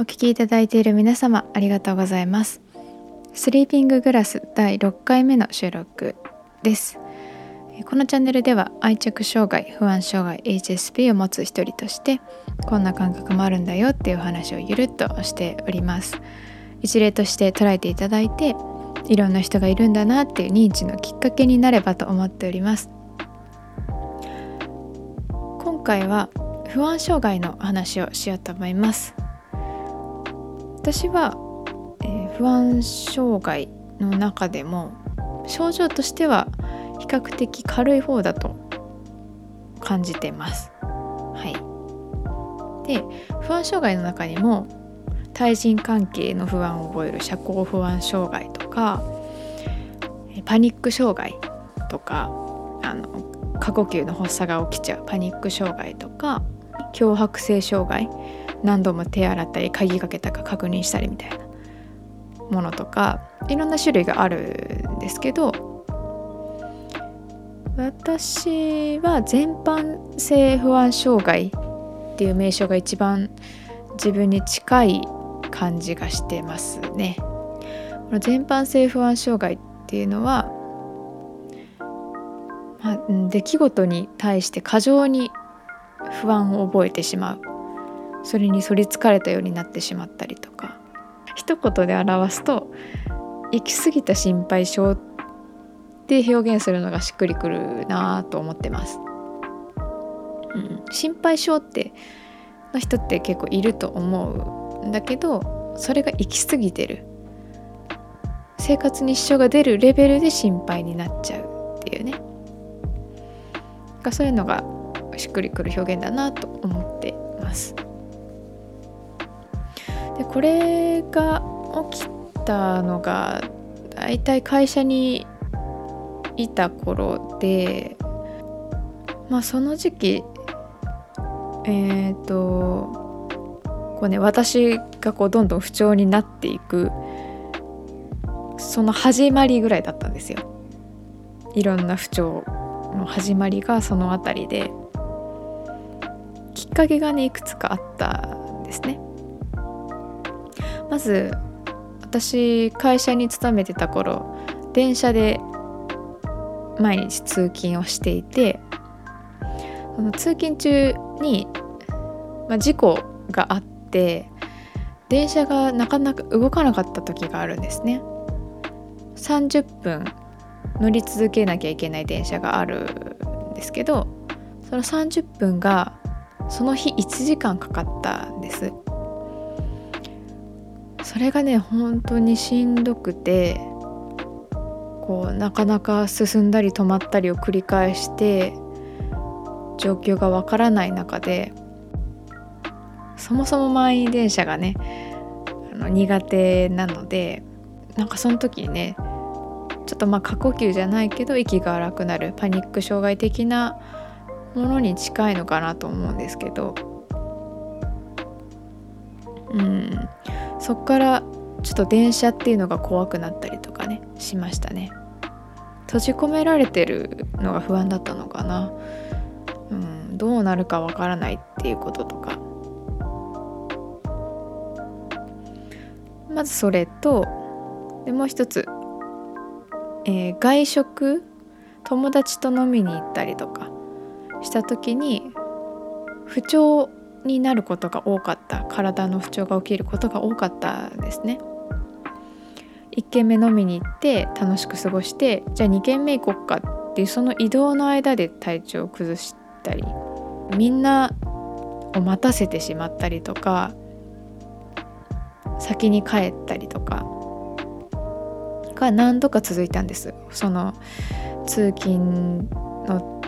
お聞きいただいている皆様ありがとうございます。スリーピンググラス第6回目の収録です。このチャンネルでは愛着障害不安障害 HSP を持つ一人としてこんな感覚もあるんだよっていう話をゆるっとしております。一例として捉えていただいていろんな人がいるんだなっていう認知のきっかけになればと思っております。今回は不安障害の話をしようと思います。私は、えー、不安障害の中でも症状としては比較的軽い方だと感じてます。はい、で不安障害の中にも対人関係の不安を覚える社交不安障害とかパニック障害とかあの過呼吸の発作が起きちゃうパニック障害とか強迫性障害何度も手洗ったり鍵かけたか確認したりみたいなものとかいろんな種類があるんですけど私は全般性不安障害っていう名称が一番自分に近い感じがしてますね。この全般性不安障害っていうのは、まあ、出来事に対して過剰に不安を覚えてしまうそれに取りつかれたようになってしまったりとか一言で表すと行き過ぎた心配性って表現するのがしっくりくるなと思ってます。うん、心配性っての人って結構いると思うんだけどそれが行き過ぎてる生活に支障が出るレベルで心配になっちゃうっていうねがそういうのがしっくりくる表現だなと思ってます。でこれが起きたのがだいたい会社にいた頃でまあその時期えっ、ー、とこうね私がこうどんどん不調になっていくその始まりぐらいだったんですよ。いろんな不調の始まりがその辺りできっかけがねいくつかあった。ず私会社に勤めてた頃電車で毎日通勤をしていてその通勤中に、まあ、事故があって電車がなかなか動かなかった時があるんですね。30分乗り続けなきゃいけない電車があるんですけどその30分がその日1時間かかったんです。それがね本当にしんどくてこうなかなか進んだり止まったりを繰り返して状況がわからない中でそもそも満員電車がねあの苦手なのでなんかその時にねちょっとまあ過呼吸じゃないけど息が荒くなるパニック障害的なものに近いのかなと思うんですけど。うん。そっからちょっと電車っていうのが怖くなったりとかねしましたね。閉じ込められてるのが不安だったのかな。うんどうなるかわからないっていうこととか。まずそれとでもう一つ、えー、外食友達と飲みに行ったりとかした時に不調になることが多かった体の不調が起きることが多かったですね。1軒目飲みに行って楽しく過ごしてじゃあ2軒目行こっかっていうその移動の間で体調を崩したりみんなを待たせてしまったりとか先に帰ったりとかが何度か続いたんですその通勤の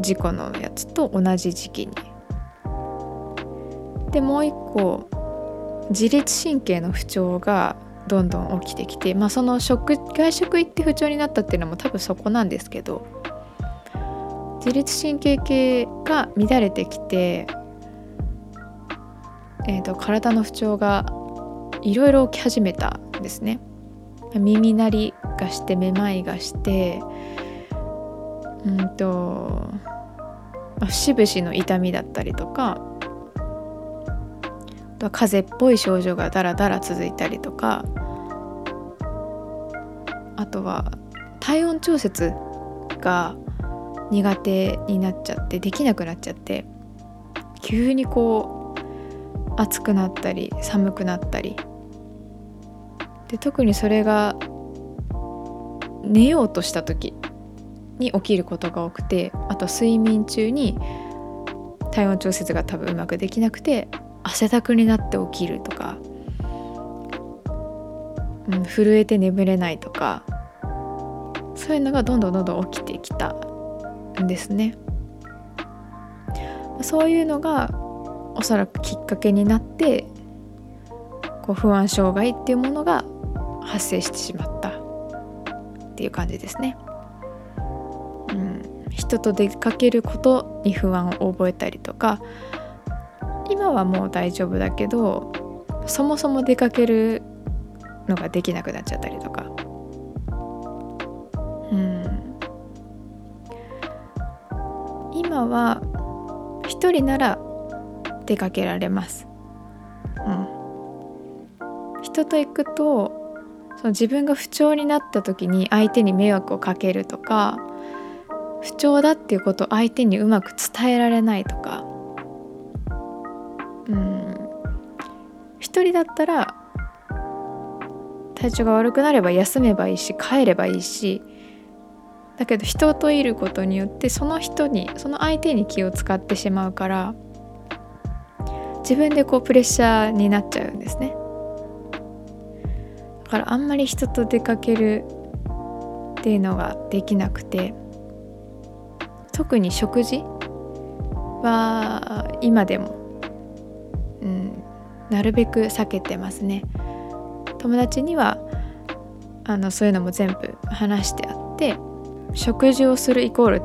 事故のやつと同じ時期にでもう一個自律神経の不調がどんどん起きてきて、まあ、その食外食行って不調になったっていうのも多分そこなんですけど自律神経系が乱れてきて、えーと、体の不調がいろいろ起き始めたんですね。耳鳴りがしてめまいがしてうんと節々の痛みだったりとかと風邪っぽい症状がだらだら続いたりとかあとは体温調節が苦手になっちゃってできなくなっちゃって急にこう暑くなったり寒くなったり。で特にそれが寝ようとした時に起きることが多くてあと睡眠中に体温調節が多分うまくできなくて汗だくになって起きるとか、うん、震えて眠れないとかそういうのがどんどんどんどん起きてきたんですね。そういうのがおそらくきっかけになってこう不安障害っていうものが発生してしまったっていう感じですね。うん、人と出かけることに不安を覚えたりとか今はもう大丈夫だけどそもそも出かけるのができなくなっちゃったりとか。うん。今は一人なら出かけられます。うん。人と行くとその自分が不調になった時に相手に迷惑をかけるとか不調だっていうことを相手にうまく伝えられないとかうん。一人だったら体調が悪くなれば休めばいいし帰ればいいしだけど人といることによってその人にその相手に気を使ってしまうから自分でこうプレッシャーになっちゃうんですね。だからあんまり人と出かけるっていうのができなくて特に食事は今でもうんなるべく避けてますね。友達にはあのそういうのも全部話してあって食事をするイコール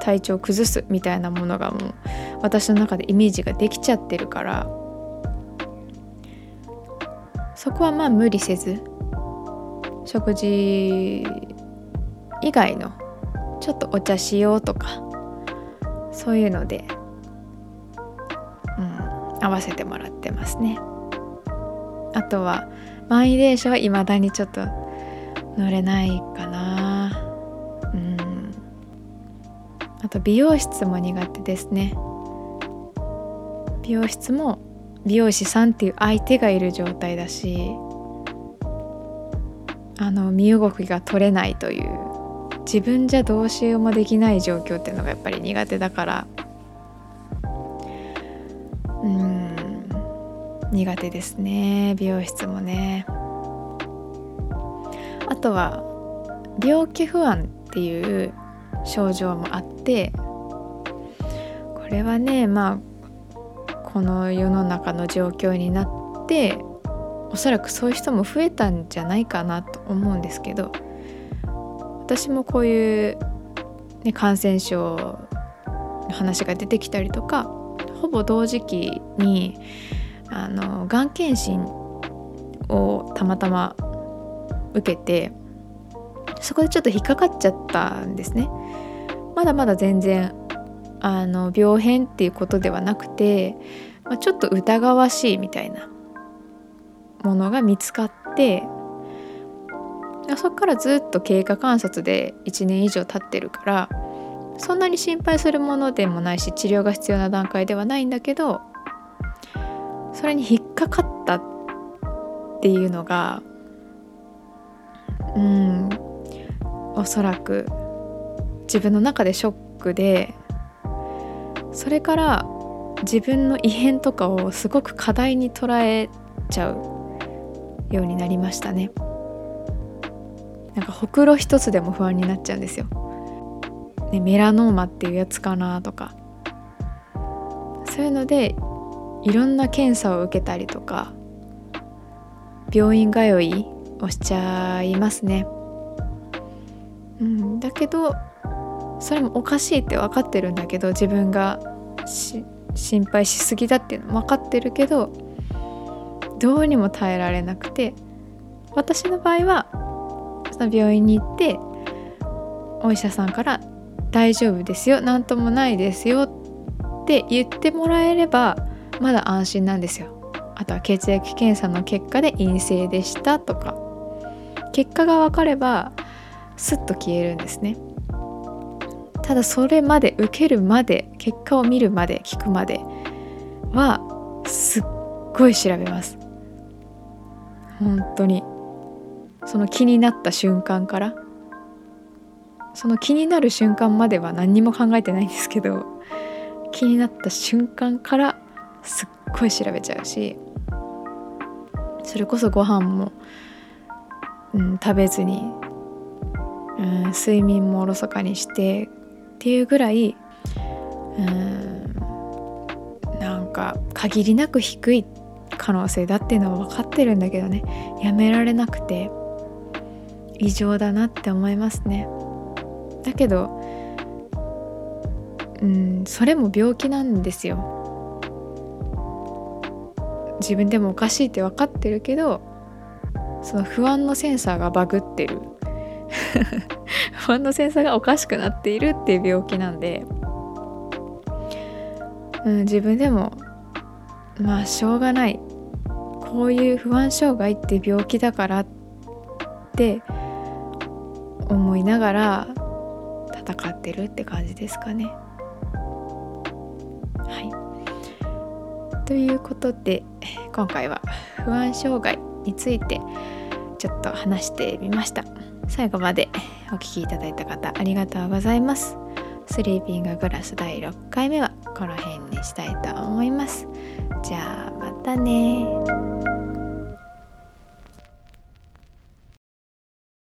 体調を崩すみたいなものがもう私の中でイメージができちゃってるからそこはまあ無理せず食事以外のちょっとお茶しようとかそういうので合わせてもらってますね。あとは満員電車は未だにちょっと乗れないかな。うん。あと美容室も苦手ですね。美容室も美容師さんっていう相手がいる状態だしあの身動きが取れないという自分じゃどうしようもできない状況っていうのがやっぱり苦手だから苦手ですね。美容室もね。あとは病気不安っていう症状もあってこれはねまあこの世の中の状況になっておそらくそういう人も増えたんじゃないかなと思うんですけど私もこういう、ね、感染症の話が出てきたりとかほぼ同時期にあのがん検診をたまたま受けてそこでちょっと引っかかっちゃったんですね。まだまだ全然あの病変っていうことではなくて、まあ、ちょっと疑わしいみたいなものが見つかってそこからずっと経過観察で1年以上経ってるからそんなに心配するものでもないし治療が必要な段階ではないんだけどそれに引っかかったっていうのがうんおそらく自分の中でショックでそれから自分の異変とかをすごく課題に捉えちゃうようになりましたね。なんかほくろ一つでも不安になっちゃうんですよ。ね、メラノーマっていうやつかなとか。そういうのでいろんな検査を受けたりとか病院通いをしちゃいますね。うん、だけどそれもおかしいって分かってるんだけど自分が心配しすぎだっていうのも分かってるけどどうにも耐えられなくて私の場合はその病院に行ってお医者さんから大丈夫ですよ何ともないですよって言ってもらえればまだ安心なんですよ。あとは血液検査の結果で陰性でしたとか。結果が分かればスッと消えるんですね。ただそれまで受けるまで結果を見るまで聞くまではすっごい調べます。本当に。その気になった瞬間から。その気になる瞬間までは何にも考えてないんですけど気になった瞬間からすっごい調べちゃうしそれこそご飯も、うん、食べずに、うん、睡眠もおろそかにしてっていうぐらい、うん、なんか限りなく低い可能性だっていうのは分かってるんだけどねやめられなくて異常だなって思いますね。だけどうんそれも病気なんですよ自分でもおかしいって分かってるけどその不安のセンサーがバグってる。不安のセンサーがおかしくなっているっていう病気なんで、うん、自分でもまあしょうがない。こういう不安障害って病気だからって思いながら戦ってるって感じですかね。ということで今回は不安障害についてちょっと話してみました。最後までお聴きいただいた方ありがとうございます。スリーピンググラス第6回目はこの辺にしたいと思います。じゃあまたね。